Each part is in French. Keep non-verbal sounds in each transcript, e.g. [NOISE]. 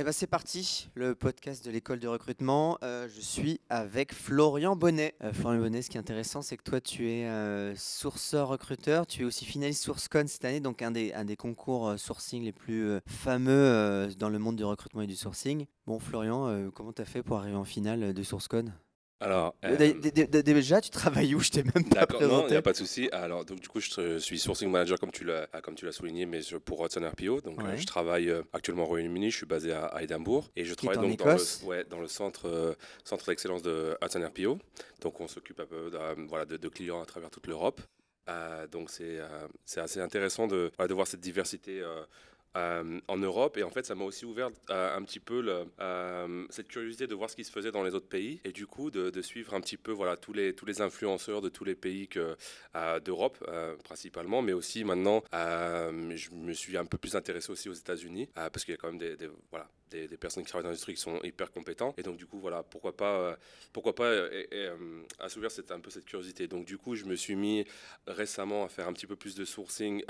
Eh ben c'est parti, le podcast de l'école de recrutement. Euh, je suis avec Florian Bonnet. Euh, Florian Bonnet, ce qui est intéressant, c'est que toi, tu es euh, sourceur recruteur. Tu es aussi finaliste SourceCon cette année, donc un des, un des concours sourcing les plus fameux dans le monde du recrutement et du sourcing. Bon, Florian, comment tu as fait pour arriver en finale de SourceCon? Alors, Euh, dé- dé- dé- Déjà, tu travailles où? Je t'ai même pas d'accord, non, il n'y présenté. a pas de souci. Alors, donc, du coup, je, suis sourcing manager, comme tu l'as, ah, comme tu l'as souligné, mais pour Hudson RPO. Donc, euh, je travaille euh, actuellement au Royaume-Uni, je suis basé à, Édimbourg. Et je travaille donc dans le, ouais, dans le centre, centre d'excellence de Hudson RPO. Donc, on s'occupe un peu de, voilà, de, clients à travers toute l'Europe. Euh, donc, c'est, euh, assez intéressant de, de voir cette diversité. euh, euh, en Europe. Et en fait ça m'a aussi ouvert euh, un petit peu euh, cette curiosité de voir ce qui se faisait dans les autres pays. Et du coup de, suivre un petit peu voilà tous les tous les influenceurs de tous les pays d'Europe principalement mais aussi maintenant je me suis un peu plus intéressé aussi aux États-Unis parce qu'il y a quand même des, des- voilà des, des personnes qui travaillent dans l'industrie qui sont hyper compétents et donc du coup voilà pourquoi pas euh, pourquoi pas euh, et- et, euh, assouvir cette un peu cette curiosité donc du coup je me suis mis récemment à faire un petit peu plus de sourcing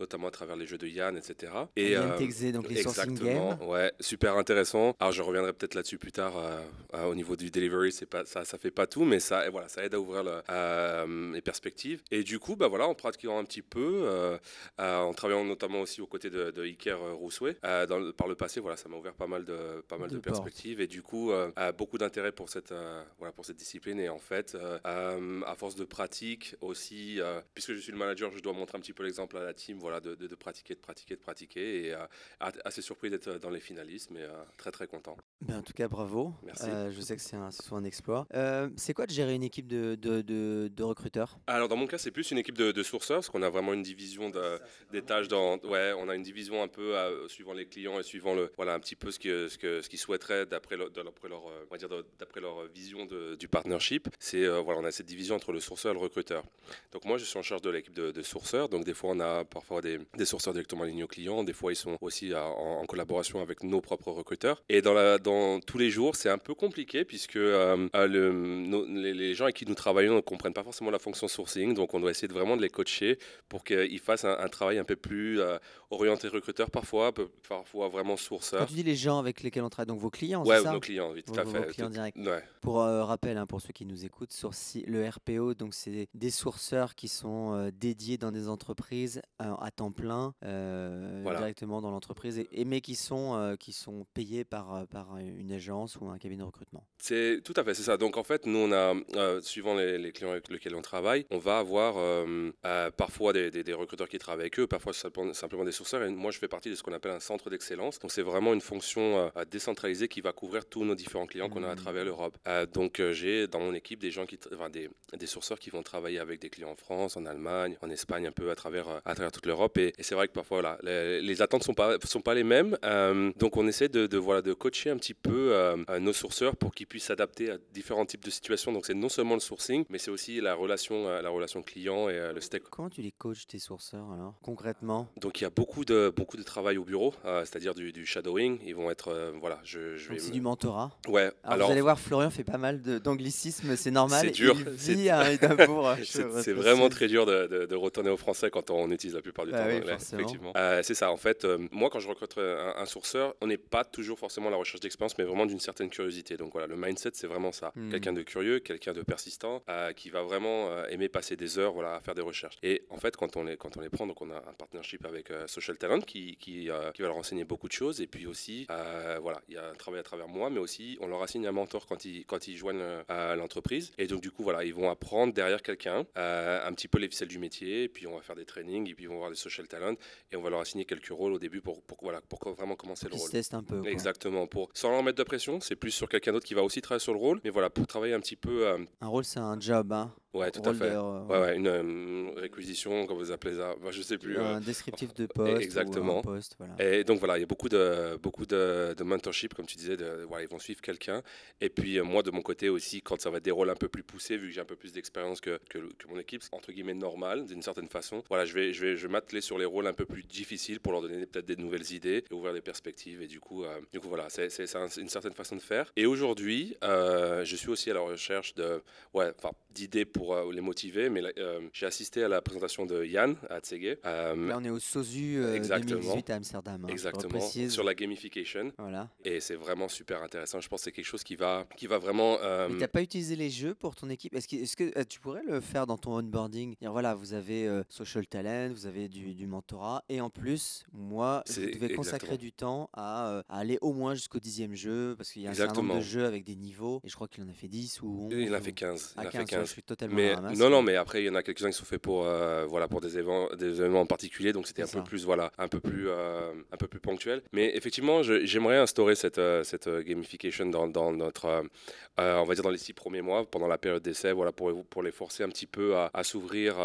notamment à travers les jeux de Yann etc et Yann euh, Texé, donc les sourcing games. ouais, super intéressant. Alors je reviendrai peut-être là-dessus plus tard au niveau du delivery, c'est pas ça, ça fait pas tout, mais ça, voilà, ça aide à ouvrir le- les perspectives. Et du coup, bah voilà, en pratiquant un petit peu, en travaillant notamment aussi aux côtés de, de Iker Rousseau, par le passé, voilà, ça m'a ouvert pas mal de pas mal de, perspectives et du coup, euh, beaucoup d'intérêt pour cette euh, voilà pour cette discipline. Et en fait, euh, euh, à force de pratique aussi, euh, puisque je suis le manager, je dois montrer un petit peu l'exemple à la team, voilà, de, de- de pratiquer, de pratiquer, de pratiquer. Et euh, assez surpris d'être dans les finalistes, mais euh, très très content. Ben, en tout cas, bravo. Merci. Euh, je sais que c'est un, un exploit. Euh, c'est quoi de gérer une équipe de, de, de- de recruteurs? Alors dans mon cas, c'est plus une équipe de, de sourceurs, parce qu'on a vraiment une division de- des tâches dans. Ouais, on a une division un peu euh, suivant les clients et suivant le voilà un petit peu ce ce que ce qu'ils souhaiteraient d'après leur, d'après leur euh, leur vision de- du partnership. C'est euh, voilà, on a cette division entre le sourceur et le recruteur. Donc moi, je suis en charge de l'équipe de, de sourceurs. Donc des fois, on a parfois des, des sourceurs directement alignés aux clients. Des fois, ils sont aussi en, collaboration avec nos propres recruteurs. Et dans, dans tous les jours, c'est un peu compliqué puisque euh, euh, les, gens avec qui nous travaillons ne comprennent pas forcément la fonction sourcing. Donc on doit essayer de vraiment de les coacher pour qu'ils fassent un, travail un peu plus euh, orienté recruteur parfois, peu- parfois vraiment Quand sourceur. tu dis les gens avec lesquels on travaille, donc vos clients, Ouais, c'est ça nos clients, oui, tout Vos- à vos fait. clients Tout- directs. Ouais. Pour euh, rappel, hein, pour ceux qui nous écoutent, le RPO, donc c'est des sourceurs qui sont euh, dédiés dans des entreprises euh, à temps plein, Voilà. directement dans l'entreprise, et, et- mais qui sont, qui sont payés par, par une agence ou un cabinet de recrutement. C'est tout à fait, c'est ça. Donc en fait, nous on a, suivant les, les clients avec lesquels on travaille, on va avoir parfois des, des- des recruteurs qui travaillent avec eux, parfois simplement des sourceurs. Et moi, je fais partie de ce qu'on appelle un centre d'excellence. Donc c'est vraiment une fonction euh, décentralisée qui va couvrir tous nos différents clients qu'on a à Mhm. travers l'Europe. Euh, donc euh, j'ai dans mon équipe des gens qui, enfin, des, des sourceurs qui vont travailler avec des clients en France, en Allemagne, en Espagne, un peu à travers euh, à travers toute l'Europe. Et, et c'est vrai que parfois voilà, les, les attentes sont pas sont pas les mêmes. Donc on essaie de, de, voilà de coacher un petit peu nos sourceurs pour qu'ils puissent s'adapter à différents types de situations. Donc c'est non seulement le sourcing, mais c'est aussi la relation la relation client et le stake. Comment tu les coaches, tes sourceurs, alors, concrètement? Donc il y a beaucoup de beaucoup de travail au bureau, euh, c'est-à-dire du, du shadowing. Ils vont être euh, voilà, je, je vais c'est me- du mentorat ouais. alors, vous allez voir, Florian fait pas mal de- d'anglicisme, c'est normal. C'est dur, Il c'est- vit à [LAUGHS] Édimbourg. je C'est précise. c'est vraiment très dur de, de- de retourner au français quand on utilise la plupart du Bah temps oui, effectivement. Euh, c'est ça, en fait, euh, moi quand je recrute un, un sourceur, on n'est pas toujours forcément à la recherche d'expérience, mais vraiment d'une certaine curiosité. Donc voilà, le mindset, c'est vraiment ça. Hmm. Quelqu'un de curieux, quelqu'un de persistant, euh, qui va vraiment euh, aimer passer des heures voilà, à faire des recherches. Et en fait, quand on les, quand on les prend, donc on a un partnership avec euh, Social Talent qui, qui, euh, qui va leur enseigner beaucoup de choses. Et puis aussi, euh, voilà, il y a un travail à travers moi, mais aussi on leur assigne un mentor quand ils, quand ils joignent euh, à l'entreprise. Et donc du coup, voilà, ils vont apprendre derrière quelqu'un un petit peu les ficelles du métier. Et puis on va faire des trainings, et puis ils vont voir des social talent, et on va leur assigner quelques rôles au début pour, pour, voilà, pour vraiment commencer le rôle. teste un peu. quoi. Exactement, pour, sans leur mettre de pression, c'est plus sur quelqu'un d'autre qui va aussi travailler sur le rôle, mais voilà, pour travailler un petit peu. Un rôle, c'est un job. Hein. Ouais, tout à fait. ouais, ouais, une réquisition, comme vous appelez ça, moi, je sais plus. Un descriptif de poste. Exactement. poste, voilà. Et donc voilà, il y a beaucoup de, beaucoup de, de mentorship, comme tu disais, de, voilà, ils vont suivre quelqu'un. Et puis moi, de mon côté aussi, quand ça va être des rôles un peu plus poussés, vu que j'ai un peu plus d'expérience que, que, mon équipe, entre guillemets, normal, d'une certaine façon, voilà, je vais, je vais, je m'atteler sur les rôles un peu plus difficiles pour leur donner peut-être des nouvelles idées et ouvrir des perspectives. Et du coup, du coup voilà, c'est une certaine façon de faire. Et aujourd'hui, je suis aussi à la recherche de, ouais, d'idées pour euh, les motiver. Mais euh, j'ai assisté à la présentation de Yann à Tsege. Euh, Là, on est au SOSU 2018 à Amsterdam. Hein, exactement. Sur la gamification. Voilà. Et c'est vraiment super intéressant. Je pense que c'est quelque chose qui va, qui va vraiment. Mais tu n'as pas utilisé les jeux pour ton équipe? Est-ce que, est que tu pourrais le faire dans ton onboarding? Dire voilà, vous avez social talent, vous avez du, du, mentorat, et en plus, moi, je devais consacrer du temps à, aller au moins jusqu'au dixième jeu, parce qu'il y a un certain nombre de jeux avec des niveaux, et je crois qu'il en a fait 10 ou 11. Il en a fait 15. Il a fait 15 totalement mais, Non, non, mais après, il y en a quelques-uns qui sont faits pour, euh, voilà, pour des, événements, des événements en particulier, donc c'était un peu plus, voilà, un peu plus, euh, un peu plus ponctuel. Mais effectivement, j'aimerais instaurer cette, euh, cette gamification dans, dans notre, on va dire dans les six premiers mois, pendant la période d'essai, voilà, pour, pour les forcer un petit peu à, s'ouvrir.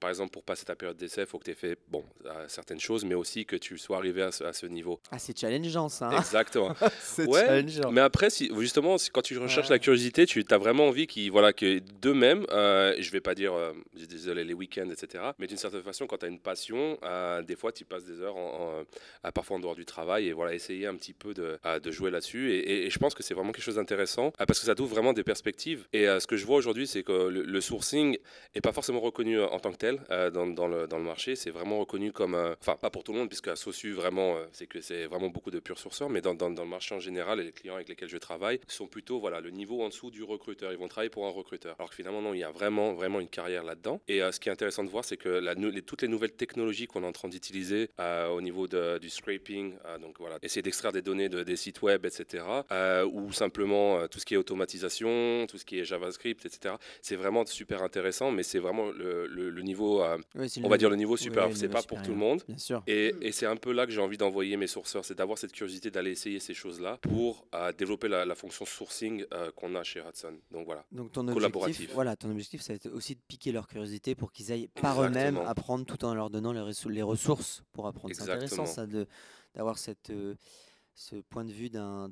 par exemple, pour passer ta période d'essai, il faut que tu aies fait, bon, certaines choses, mais aussi que tu sois arrivé à ce, niveau. Ah, c'est challengeant ça. Hein. Exactement. [LAUGHS] c'est challengeant. Mais après, si, justement, quand tu recherches la curiosité, tu as vraiment envie qu'ils, voilà, que d'eux-mêmes, euh, je vais pas dire, euh, désolé, les week-ends, etc. Mais d'une certaine façon, quand tu as une passion, euh, des fois, tu passes des heures, en, parfois en dehors du travail, et voilà, essayer un petit peu de, jouer là-dessus. Et, je pense que c'est vraiment quelque chose d'intéressant, parce que ça ouvre vraiment des perspectives. Et ce que je vois aujourd'hui, c'est que le, sourcing est pas forcément reconnu en tant que tel dans, le, marché. C'est vraiment reconnu comme, enfin, pas pour tout le monde, puisque à Sosu, vraiment, c'est que c'est vraiment beaucoup de purs sourceurs, mais dans, le marché en général, les clients avec lesquels je travaille sont plutôt voilà, le niveau en dessous du recruteur. Ils vont travailler pour un recruteur. Alors que finalement, non, il y a vraiment, vraiment une carrière là-dedans. Et euh, ce qui est intéressant de voir, c'est que toutes les nouvelles technologies qu'on est en train d'utiliser euh, au niveau de, du scraping, euh, donc voilà, essayer d'extraire des données de, des sites web, etc., ou simplement tout ce qui est automatisation, tout ce qui est JavaScript, etc., c'est vraiment super intéressant, mais c'est vraiment le, le, niveau, on va dire le niveau super, c'est pas pour tout le monde. Bien sûr. Et, et c'est un peu là que j'ai envie d'envoyer mes sourceurs, c'est d'avoir cette curiosité d'aller essayer ces choses-là pour développer la, la, fonction sourcing qu'on a chez Hudson. Donc voilà. Donc ton objectif, voilà, ton objectif, ça va être aussi de piquer leur curiosité pour qu'ils aillent par eux-mêmes apprendre tout en leur donnant les, ressources pour apprendre. C'est intéressant ça d'avoir cette euh, ce point de vue d'un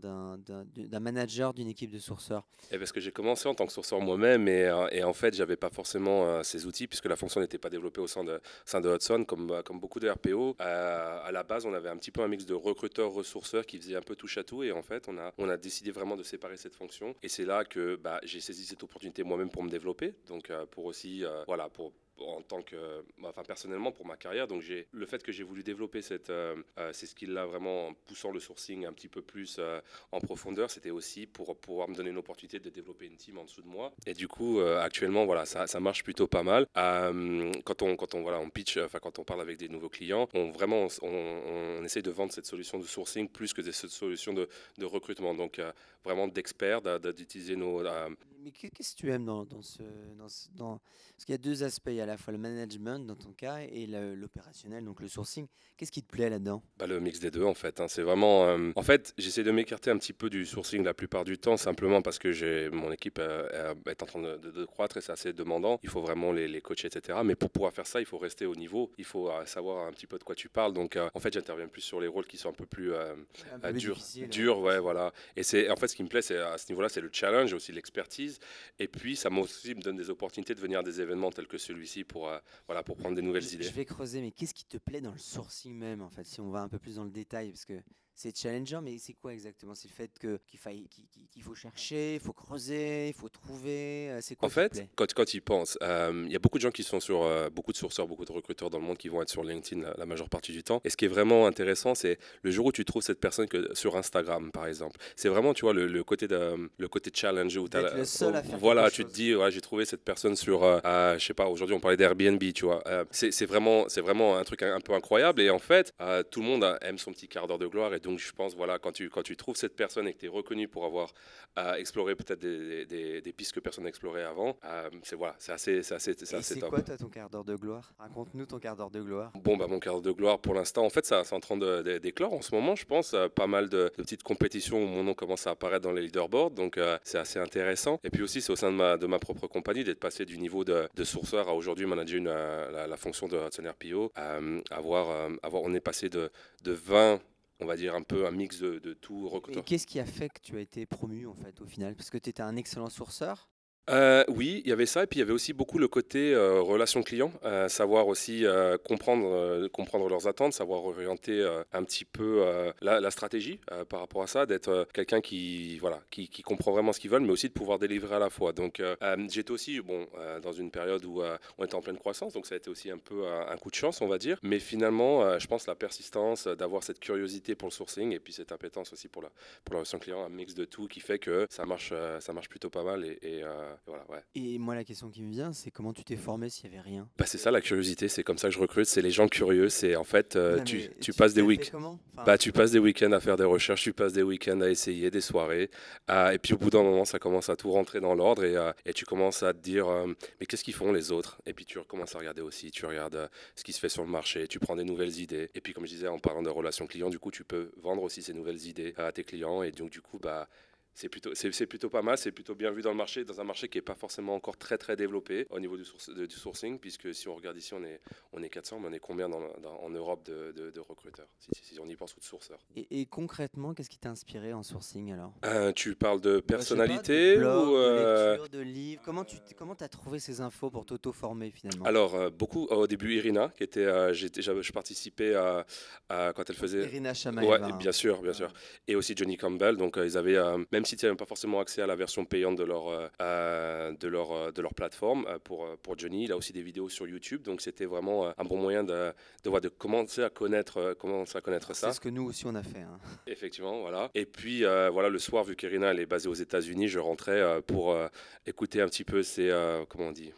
manager d'une équipe de sourceurs et Parce que j'ai commencé en tant que sourceur moi-même et, euh, et, en fait, j'avais pas forcément euh, ces outils puisque la fonction n'était pas développée au sein de, sein de Hudson comme, comme beaucoup de RPO. à la base, on avait un petit peu un mix de recruteurs, ressourceurs qui faisaient un peu touche à tout et en fait, on a, on a décidé vraiment de séparer cette fonction et c'est là que bah, j'ai saisi cette opportunité moi-même pour me développer, donc pour aussi, voilà, pour en tant que, enfin personnellement pour ma carrière. Donc j'ai le fait que j'ai voulu développer cette, euh, euh, ces skills-là vraiment en poussant le sourcing un petit peu plus euh, en profondeur, c'était aussi pour pouvoir me donner une opportunité de développer une team en dessous de moi. Et du coup, actuellement, voilà, ça, ça, marche plutôt pas mal. quand on, quand on, voilà, on pitch, enfin quand on parle avec des nouveaux clients, on vraiment, on, essaye de vendre cette solution de sourcing plus que cette solution de, de recrutement. Donc vraiment d'experts, d'utiliser nos mais qu'est-ce que tu aimes dans, dans ce, dans, dans, Parce qu'il y a deux aspects, il y a à la fois le management dans ton cas et l'opérationnel, donc le sourcing. Qu'est-ce qui te plaît là-dedans? Bah, Le mix des deux en fait. Hein. C'est vraiment... Euh, en fait, j'essaie de m'écarter un petit peu du sourcing la plupart du temps, simplement parce que mon équipe euh, est en train de, croître et c'est assez demandant. Il faut vraiment les, les, coacher, etc. Mais pour pouvoir faire ça, il faut rester au niveau. Il faut euh, savoir un petit peu de quoi tu parles. Donc en fait, j'interviens plus sur les rôles qui sont un peu plus durs. Durs, ouais, voilà. Et c'est en fait ce qui me plaît, c'est à ce niveau-là, c'est le challenge, aussi l'expertise et puis, ça aussi me donne des opportunités de venir à des événements tels que celui-ci pour, euh, voilà, pour prendre des nouvelles idées. Je vais creuser, mais qu'est-ce qui te plaît dans le sourcing même, en fait, si on va un peu plus dans le détail Parce que c'est challengeant, mais c'est quoi exactement? C'est le fait que, qu'il, faille, qu'il, faut chercher, il faut creuser, il faut trouver. Euh, c'est quoi En fait, quand, quand ils pensent, euh, il y a beaucoup de gens qui sont sur, euh, beaucoup de sourceurs, beaucoup de recruteurs dans le monde qui vont être sur LinkedIn la, majeure partie du temps. Et ce qui est vraiment intéressant, c'est le jour où tu trouves cette personne que, sur Instagram, par exemple. C'est vraiment, tu vois, le, côté, de, le côté challenge où tu as. Le seul à faire voilà, tu te dis, ouais, j'ai trouvé cette personne sur, je sais pas, aujourd'hui on parlait d'Airbnb, tu vois. c'est, vraiment, c'est vraiment un truc un, peu incroyable. Et en fait, tout le monde aime son petit quart d'heure de gloire et donc je pense, voilà, quand tu, quand tu trouves cette personne et que tu es reconnu pour avoir exploré peut-être des, des, des, pistes que personne n'a explorées avant, c'est voilà, c'est assez, assez, assez top. C'est quoi toi ton quart d'heure de gloire? Raconte-nous ton quart d'heure de gloire. Bon, bah mon quart d'heure de gloire pour l'instant, en fait, ça, c'est en train d'éclore en ce moment, je pense. Pas mal de, petites compétitions où mon nom commence à apparaître dans les leaderboards, donc c'est assez intéressant. Et puis aussi, c'est au sein de ma, de ma propre compagnie d'être passé du niveau de, de sourceur à aujourd'hui manager une, la, la, fonction de Hudson RPO. avoir, avoir, on est passé de, de 20 on va dire un peu un mix de, de tout Et qu'est-ce qui a fait que tu as été promu en fait au final? Parce que tu étais un excellent sourceur euh, oui, il y avait ça, et puis il y avait aussi beaucoup le côté euh, relation client, euh, savoir aussi comprendre, comprendre leurs attentes, savoir orienter un petit peu la, stratégie par rapport à ça, d'être quelqu'un qui, voilà, qui, comprend vraiment ce qu'ils veulent, mais aussi de pouvoir délivrer à la fois. Donc j'étais aussi bon, dans une période où on était en pleine croissance, donc ça a été aussi un peu un, coup de chance, on va dire. Mais finalement, je pense la persistance, d'avoir cette curiosité pour le sourcing, et puis cette appétence aussi pour la, pour la relation client, un mix de tout qui fait que ça marche, ça marche plutôt pas mal. et moi, la question qui me vient, c'est comment tu t'es formé s'il n'y avait rien bah, C'est ça la curiosité, c'est comme ça que je recrute, c'est les gens curieux. C'est en fait, euh, tu, tu, passes des week bah, tu passes des week-ends à faire des recherches, tu passes des week-ends à essayer, des soirées. et puis au bout d'un moment, ça commence à tout rentrer dans l'ordre et, euh, et, tu commences à te dire, euh, mais qu'est-ce qu'ils font les autres? Et puis tu recommences à regarder aussi, tu regardes ce qui se fait sur le marché, tu prends des nouvelles idées. Et puis comme je disais, en parlant de relations clients, du coup, tu peux vendre aussi ces nouvelles idées à tes clients. Et donc du coup, bah, c'est plutôt, c'est, plutôt pas mal, c'est plutôt bien vu dans le marché, dans un marché qui n'est pas forcément encore très très développé au niveau du, du, sourcing, puisque si on regarde ici, on est, on est 400, mais on est combien dans, en Europe de, de, recruteurs, si, on y pense, ou de sourceurs. Et, concrètement, qu'est-ce qui t'a inspiré en sourcing alors? Euh, Tu parles de personnalité de ou euh, de lecture, de livres? Comment tu comment as trouvé ces infos pour t'auto-former finalement? Alors, euh, beaucoup, au début, Irina, qui était, j'étais, je participais à, quand elle faisait. Irina Chamaeva. Ouais, bien sûr, bien sûr. Et aussi Johnny Campbell, donc ils avaient, même même si tu n'avais pas forcément accès à la version payante de leur, euh, euh, de leur, euh, de leur plateforme, pour, pour Johnny, il a aussi des vidéos sur YouTube. Donc c'était vraiment un bon moyen de, de, de commencer à connaître, commencer à connaître ça. C'est ce que nous aussi on a fait. Hein. Effectivement, voilà. Et puis voilà, le soir, vu qu'Irina elle est basée aux États-Unis, je rentrais pour écouter un petit peu ses. comment on dit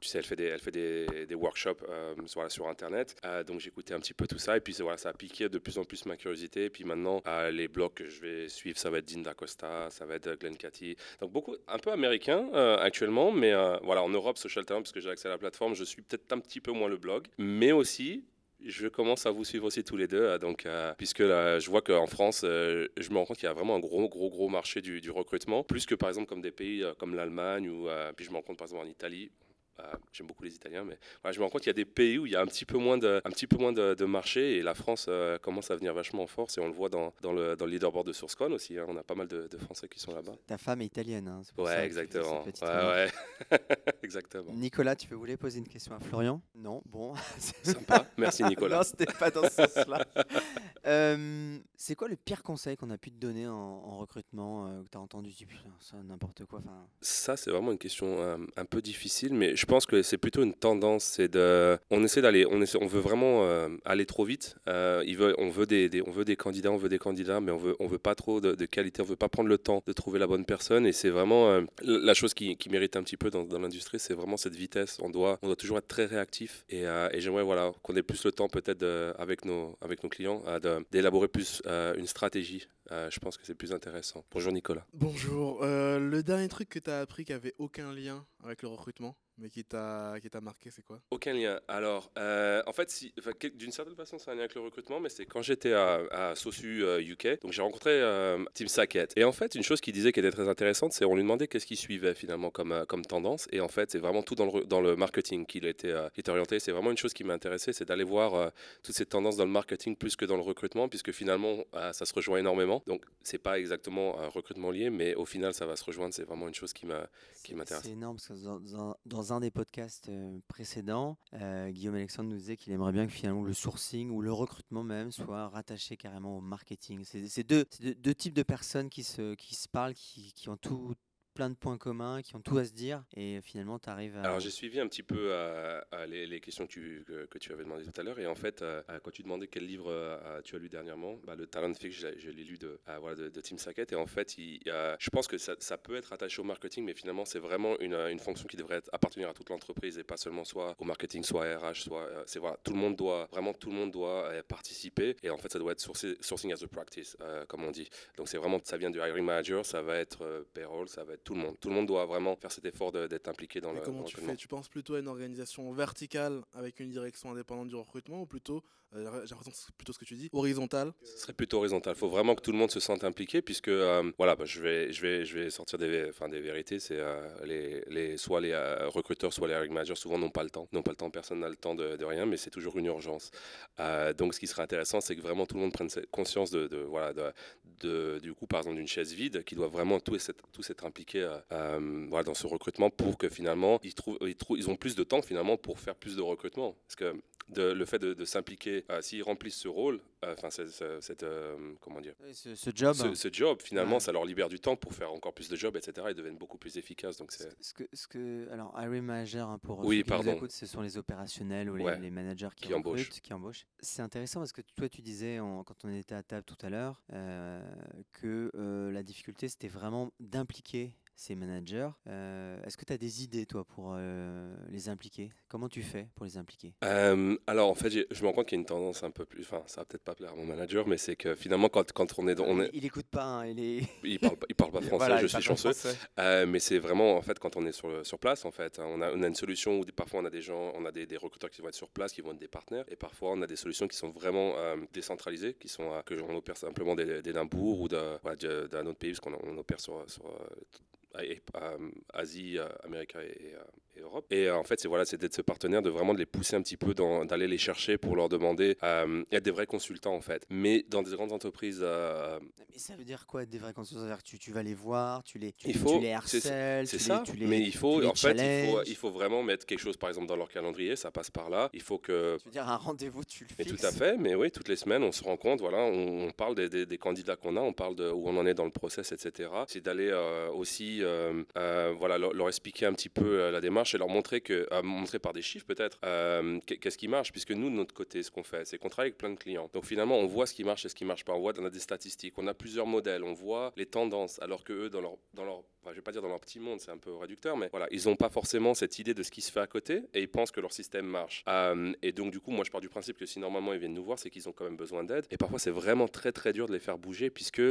Tu sais, elle fait des, elle fait des, des workshops sur, sur Internet. donc j'écoutais un petit peu tout ça. Et puis voilà, ça a piqué de plus en plus ma curiosité. Et puis maintenant, les blogs que je vais suivre, ça va être Dinda ça va être Glenn Cathy. Donc beaucoup, un peu américain euh, actuellement, mais euh, voilà, en Europe, Social Talent, parce que j'ai accès à la plateforme, je suis peut-être un petit peu moins le blog, mais aussi je commence à vous suivre aussi tous les deux, euh, donc, puisque là, je vois qu'en France, je me rends compte qu'il y a vraiment un gros, gros, gros marché du recrutement, plus que par exemple comme des pays comme l'Allemagne, ou puis je me rends compte par exemple en Italie, euh, j'aime beaucoup les Italiens, mais je me rends compte qu'il y a des pays où il y a un petit peu moins de, un petit peu moins de, marché et la France euh, commence à venir vachement en force et on le voit dans, dans, le, dans le leaderboard de SourceCon aussi. Hein. on a pas mal de, Français qui sont là-bas. Ta femme est italienne, hein, ouais, exactement. Ouais, ouais. [LAUGHS] exactement. Nicolas, tu voulais poser une question à Florian? Non, bon. [LAUGHS] Sympa. Merci [LAUGHS] Nicolas. non, c'était pas dans ce sens-là. Euh, c'est quoi le pire conseil qu'on a pu te donner en, recrutement que tu as entendu ça n'importe quoi. Ça, c'est vraiment une question un peu difficile, mais je pense que c'est plutôt une tendance. C'est de, on essaie d'aller, on, essaie, on veut vraiment euh, aller trop vite. Euh, il veut, on veut des, on veut des candidats, on veut des candidats, mais on veut, on veut pas trop de, qualité. On veut pas prendre le temps de trouver la bonne personne. Et c'est vraiment euh, la chose qui, mérite un petit peu dans, dans l'industrie, c'est vraiment cette vitesse. On doit, on doit toujours être très réactif. Et, et j'aimerais voilà qu'on ait plus le temps peut-être avec nos, avec nos clients d'élaborer plus une stratégie. Je pense que c'est plus intéressant. Bonjour Nicolas. Bonjour. le dernier truc que tu as appris qui avait aucun lien avec le recrutement mais qui t'a marqué, c'est quoi? Aucun lien. Alors, euh, en fait, si, d'une certaine façon, c'est un lien avec le recrutement, mais c'est quand j'étais à, à, Sosu UK, euh, donc j'ai rencontré euh, Tim Sackett. Et en fait, une chose qu'il disait qui était très intéressante, c'est on lui demandait qu'est-ce qu'il suivait finalement comme, comme tendance. Et en fait, c'est vraiment tout dans le, dans le marketing qu'il était, était orienté. C'est vraiment une chose qui m'intéressait, c'est d'aller voir toutes ces tendances dans le marketing plus que dans le recrutement, puisque finalement, ça se rejoint énormément. Donc, c'est pas exactement un recrutement lié, mais au final, ça va se rejoindre. C'est vraiment une chose qui m'intéresse. C'est énorme, parce que dans, dans un des podcasts euh, précédents, euh, Guillaume Alexandre nous disait qu'il aimerait bien que finalement le sourcing ou le recrutement même soit rattaché carrément au marketing. C'est deux, deux, types de personnes qui se, qui se parlent, qui, qui ont tout plein de points communs, qui ont tout à se dire, et finalement, tu arrives à. Alors, j'ai suivi un petit peu euh, euh, les, questions que tu, que, tu avais demandées tout à l'heure, et en fait, euh, quand tu demandais quel livre tu as lu dernièrement, bah, le Talent Fix, je, je l'ai lu de, voilà, de, Tim Sackett, et en fait, il, je pense que ça, peut être attaché au marketing, mais finalement, c'est vraiment une, une, fonction qui devrait appartenir à toute l'entreprise, et pas seulement soit au marketing, soit à RH, soit. c'est voilà, tout le monde doit, vraiment, tout le monde doit participer, et en fait, ça doit être sourcing, sourcing as a practice, comme on dit. Donc, c'est vraiment, ça vient du hiring manager, ça va être payroll, ça va être tout le monde. Tout le monde doit vraiment faire cet effort d'être impliqué dans Mais le. Comment tu fais? Tu penses plutôt à une organisation verticale avec une direction indépendante du recrutement ou plutôt, euh, j'ai l'impression que c'est plutôt ce que tu dis, horizontale? Ce serait plutôt horizontal. Il faut vraiment que tout le monde se sente impliqué puisque euh, voilà, bah, je vais, je vais, je vais sortir des, enfin, des vérités. C'est euh, les, les, soit les recruteurs, soit les hiring managers souvent n'ont pas le temps, n'ont pas le temps. Personne n'a le temps de, de, rien, mais c'est toujours une urgence. Donc, ce qui serait intéressant, c'est que vraiment tout le monde prenne conscience de, de voilà, de, du coup, par exemple, d'une chaise vide, qui doit vraiment tous être, tous impliqués voilà, dans ce recrutement pour que finalement ils trouvent, ils, trouvent, ils ont plus de temps finalement pour faire plus de recrutement. Parce que de, le fait de, de s'impliquer, euh, s'ils remplissent ce rôle, enfin euh, cette, euh, comment dire, ce, ce, job, ce, ce job finalement, ouais. ça leur libère du temps pour faire encore plus de jobs, etc. Ils deviennent beaucoup plus efficaces. Donc c'est. Ce que, ce que, alors, hiring manager hein, pour oui, qui nous écoutent, ce sont les opérationnels ou les, ouais. les managers qui, qui embauchent. qui embauchent. C'est intéressant parce que toi, tu disais quand on était à table tout à l'heure que la difficulté c'était vraiment d'impliquer ces managers. Euh, Est-ce que tu as des idées, toi, pour euh, les impliquer? Comment tu fais pour les impliquer? Euh, Alors, en fait, je me rends compte qu'il y a une tendance un peu plus. Enfin, ça va peut-être pas plaire à mon manager, mais c'est que finalement, quand, quand on est dans. On est... Il écoute pas, hein, il est. il, parle, il parle pas [LAUGHS] français, voilà, je suis chanceux. Mais c'est vraiment, en fait, quand on est sur, sur place, en fait, on a, on a une solution où parfois on a des gens, on a des, des, recruteurs qui vont être sur place, qui vont être des partenaires, et parfois on a des solutions qui sont vraiment décentralisées, qui sont que on opère simplement d'Édimbourg ou d'un autre pays, parce qu'on opère sur, sur Asie, Amérique et, et, Europe. Et en fait, c'est voilà, d'être ce partenaire, de vraiment de les pousser un petit peu, d'aller les chercher pour leur demander euh, être des vrais consultants en fait. Mais dans des grandes entreprises. Euh, mais ça veut dire quoi être des vrais consultants? C'est-à-dire que tu, tu, vas les voir, tu les, tu, il faut, tu les harcèles, c'est ça. Les, tu les, mais il faut, en fait, il faut, il faut vraiment mettre quelque chose, par exemple, dans leur calendrier. Ça passe par là. Il faut que. Tu veux dire un rendez-vous, tu le mais fixes. Tout à fait. Mais oui, toutes les semaines, on se rend compte. Voilà, on, on parle des, des, des candidats qu'on a, on parle de où on en est dans le process, etc. C'est d'aller euh, aussi euh, euh, voilà, leur, leur, expliquer un petit peu euh, la démarche et leur montrer, que, euh, montrer par des chiffres peut-être euh, qu'est-ce qui marche. Puisque nous, de notre côté, ce qu'on fait, c'est qu'on travaille avec plein de clients. Donc finalement, on voit ce qui marche et ce qui ne marche pas. On voit on a des statistiques, on a plusieurs modèles, on voit les tendances, alors que eux, dans leur, dans leur je vais pas dire dans leur petit monde, c'est un peu réducteur, mais voilà, ils n'ont pas forcément cette idée de ce qui se fait à côté et ils pensent que leur système marche. Euh, et donc, du coup, moi, je pars du principe que si normalement ils viennent nous voir, c'est qu'ils ont quand même besoin d'aide. Et parfois, c'est vraiment très, très dur de les faire bouger puisque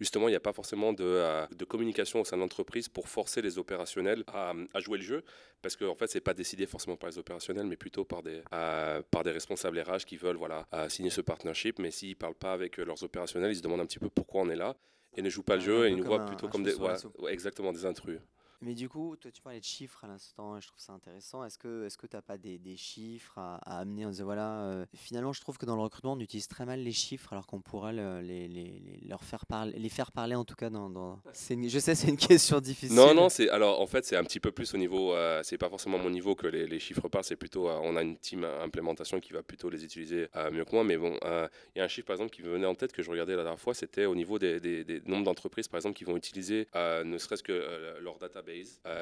justement, il n'y a pas forcément de, communication au sein de l'entreprise pour forcer les opérationnels à, jouer le jeu. Parce qu'en en fait, c'est pas décidé forcément par les opérationnels, mais plutôt par des, euh, par des responsables RH qui veulent voilà, signer ce partnership. Mais s'ils ne parlent pas avec leurs opérationnels, ils se demandent un petit peu pourquoi on est là et ne jouent pas le jeu et ils nous voient plutôt comme des, ouais, ouais, exactement, des intrus. Mais du coup, toi, tu parlais de chiffres à l'instant, je trouve ça intéressant. Est-ce que que tu n'as pas des, chiffres à, amener en disant voilà, euh, finalement, je trouve que dans le recrutement, on utilise très mal les chiffres, alors qu'on pourrait le, les, leur faire parler, les faire parler en tout cas dans. je sais, c'est une [LAUGHS] question difficile. Non, non, alors en fait, c'est un petit peu plus au niveau, euh, c'est pas forcément mon niveau que les, chiffres parlent, c'est plutôt, euh, on a une team implémentation qui va plutôt les utiliser euh, mieux que moi, mais bon, il y a un chiffre par exemple qui me venait en tête que je regardais la dernière fois, c'était au niveau des, des, des nombres d'entreprises par exemple qui vont utiliser ne serait-ce que leur database,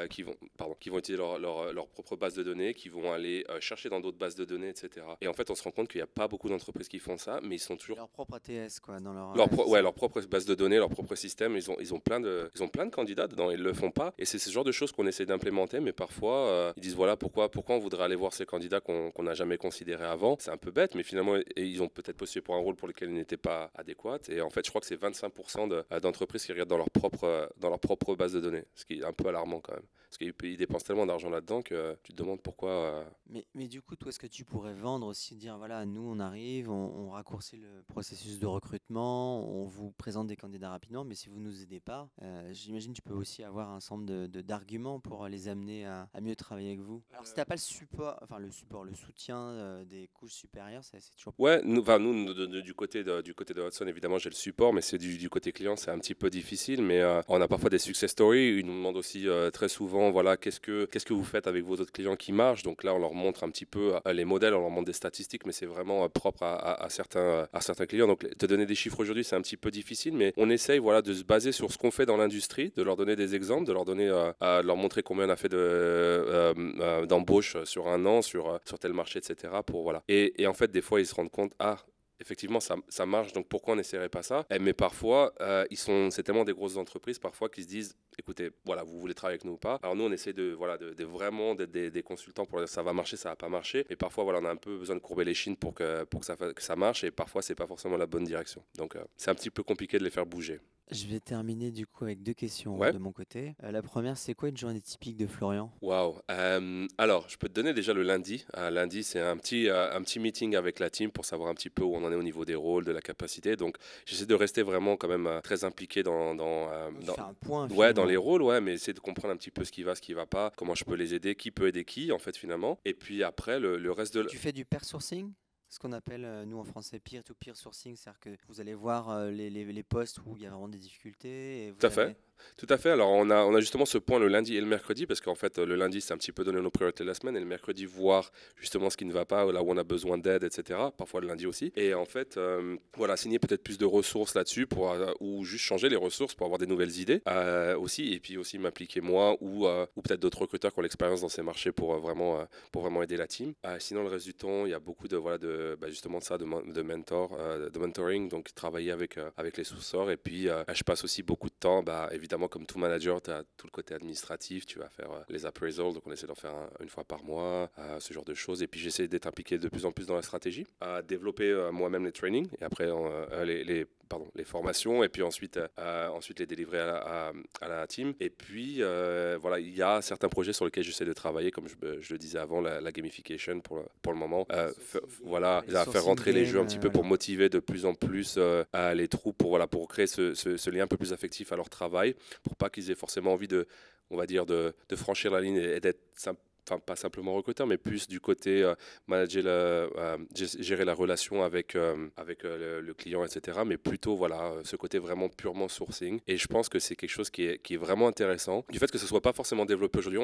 qui vont pardon, qui vont utiliser leur, leur, leur, propre base de données, qui vont aller euh, chercher dans d'autres bases de données, etc. Et en fait, on se rend compte qu'il n'y a pas beaucoup d'entreprises qui font ça, mais ils sont toujours leur propre ATS quoi, dans leur leur, pro ouais, leur propre base de données, leur propre système. Ils ont ils ont plein de ils ont plein de candidats dedans, ils le font pas. Et c'est ce genre de choses qu'on essaie d'implémenter, mais parfois euh, ils disent voilà pourquoi pourquoi on voudrait aller voir ces candidats qu'on n'a jamais considérés avant? C'est un peu bête, mais finalement ils ont peut-être postulé pour un rôle pour lequel ils n'étaient pas adéquats. Et en fait, je crois que c'est 25% d'entreprises de, qui regardent dans leur propre dans leur propre base de données, ce qui est un peu alarmant quand même, parce qu'ils dépensent tellement d'argent là-dedans que tu te demandes pourquoi. Euh... Mais, mais, du coup, toi, est-ce que tu pourrais vendre aussi, dire voilà, nous on arrive, on, on, raccourcit le processus de recrutement, on vous présente des candidats rapidement, mais si vous nous aidez pas, euh, j'imagine tu peux aussi avoir un ensemble d'arguments de, de, pour les amener à, à, mieux travailler avec vous. Alors, si tu n'as pas le support, enfin le support, le soutien euh, des couches supérieures, c'est toujours. Ouais, nous, enfin, nous de, de, du, côté de, du côté de Hudson, évidemment, j'ai le support, mais c'est du, du, côté client, c'est un petit peu difficile, mais euh, on a parfois des success stories, ils nous demandent aussi euh, très souvent, voilà, qu'est-ce que, qu'est-ce que vous faites avec vos autres clients qui marchent? Donc là, on leur montre un petit peu euh, les modèles, on leur montre des statistiques, mais c'est vraiment euh, propre à, certains, à certains clients. Donc te donner des chiffres aujourd'hui, c'est un petit peu difficile, mais on essaye voilà, de se baser sur ce qu'on fait dans l'industrie, de leur donner des exemples, de leur, donner, leur montrer combien on a fait de, d'embauches sur un an, sur, sur tel marché, etc. Pour, voilà. et, en fait, des fois, ils se rendent compte, ah, effectivement, ça, ça marche, donc pourquoi on n'essaierait pas ça? Eh, Mais parfois, c'est tellement des grosses entreprises parfois qui se disent, écoutez, voilà, vous voulez travailler avec nous ou pas Alors nous, on essaie de, voilà, de, vraiment d'être des, consultants pour dire ça va marcher, ça va pas marcher. Mais parfois, voilà, on a un peu besoin de courber les chines pour que ça marche, et parfois, c'est pas forcément la bonne direction. Donc, euh, c'est un petit peu compliqué de les faire bouger. Je vais terminer du coup avec deux questions Ouais. de mon côté. Euh, la première, c'est quoi une journée typique de Florian? Waouh. Euh, alors, je peux te donner déjà le lundi. Euh, lundi, c'est un petit, euh, un petit meeting avec la team pour savoir un petit peu où on en est au niveau des rôles, de la capacité. Donc, j'essaie de rester vraiment quand même euh, très impliqué dans, dans, euh, dans- Faire un point. Ouais, dans les rôles, ouais, mais essayer de comprendre un petit peu ce qui va, ce qui va pas, comment je peux les aider, qui peut aider qui, en fait, finalement. Et puis après, le, le reste de. l- Tu fais du pair sourcing? Ce qu'on appelle, euh, nous en français, peer-to-peer sourcing, c'est-à-dire que vous allez voir euh, les, les- les postes où il y a vraiment des difficultés. Et vous Tout à fait. Tout à fait. Alors, on a, on a justement ce point le lundi et le mercredi, parce qu'en fait, le lundi, c'est un petit peu donner nos priorités de la semaine, et le mercredi, voir justement ce qui ne va pas, là où on a besoin d'aide, etc. Parfois le lundi aussi. Et en fait, euh, voilà, signer peut-être plus de ressources là-dessus, pour, euh, ou juste changer les ressources pour avoir des nouvelles idées euh, aussi, et puis aussi m'impliquer moi, ou, ou peut-être d'autres recruteurs qui ont l'expérience dans ces marchés pour, vraiment, pour vraiment aider la team. Sinon, le reste du temps, il y a beaucoup de, voilà, de, bah, justement de ça, de, men- de mentor, de mentoring, donc travailler avec, avec les sous-sorts. Et puis, je passe aussi beaucoup de temps, bah, évidemment, comme tout manager, tu as tout le côté administratif, tu vas faire euh, les appraisals, donc on essaie d'en faire un- une fois par mois, euh, ce genre de choses. Et puis, j'essaie d'être impliqué de plus en plus dans la stratégie, à développer euh, moi-même les trainings, et après, les, les, pardon, les formations, et puis ensuite, euh, ensuite les délivrer à la, à- à la team. Et puis, euh, voilà, il y a certains projets sur lesquels j'essaie de travailler, comme je, je le disais avant, la, la gamification pour le, pour le moment. Euh, voilà, Les à faire rentrer les jeux un petit peu pour motiver de plus en plus les troupes, pour, voilà, pour créer ce, ce- ce lien un peu plus affectif à leur travail, pour pas qu'ils aient forcément envie de, on va dire, de, de franchir la ligne et, d'être Enfin, pas simplement recruteur, mais plus du côté euh, manager, la, euh, gé- gérer la relation avec, euh, avec le, client, etc. Mais plutôt, voilà, ce côté vraiment purement sourcing. Et je pense que c'est quelque chose qui est, qui est vraiment intéressant. Du fait que ce soit pas forcément développé aujourd'hui,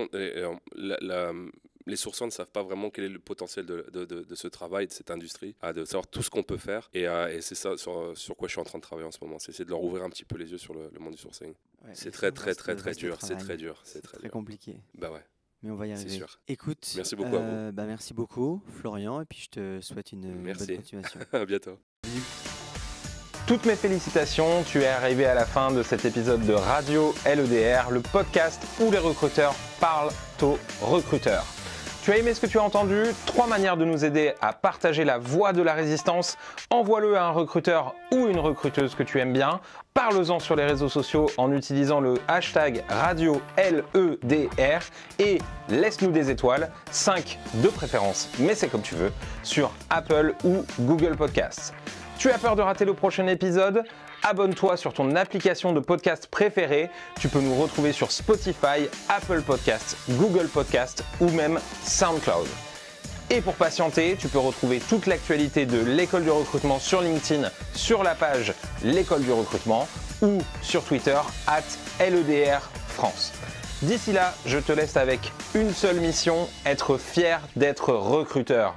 les sourceurs ne savent pas vraiment quel est le potentiel de, de- de- de ce travail, de cette industrie, de savoir tout ce qu'on peut faire. Et, euh, et c'est ça sur, sur quoi je suis en train de travailler en ce moment. C'est essayer de leur ouvrir un petit peu les yeux sur le, le monde du sourcing. Ouais, C'est très, très, très, très dur. C'est très dur. C'est très Très dur. compliqué. Bah ouais. Mais on va y C'est arriver. sûr. Écoute, Merci beaucoup à vous. euh, bah, merci beaucoup, Florian, et puis je te souhaite une une Merci. bonne continuation. [LAUGHS] à bientôt. Toutes mes félicitations, tu es arrivé à la fin de cet épisode de Radio LEDR, le podcast où les recruteurs parlent aux recruteurs. Tu as aimé ce que tu as entendu? Trois manières de nous aider à partager la voix de la résistance. Envoie-le à un recruteur ou une recruteuse que tu aimes bien. Parle-en sur les réseaux sociaux en utilisant le hashtag Radio LEDR et laisse-nous des étoiles, 5 de préférence, mais c'est comme tu veux, sur Apple ou Google Podcasts. Tu as peur de rater le prochain épisode? Abonne-toi sur ton application de podcast préférée. Tu peux nous retrouver sur Spotify, Apple Podcasts, Google Podcasts ou même SoundCloud. Et pour patienter, tu peux retrouver toute l'actualité de l'école du recrutement sur LinkedIn, sur la page L'école du recrutement ou sur Twitter, at LEDR France. D'ici là, je te laisse avec une seule mission, être fier d'être recruteur.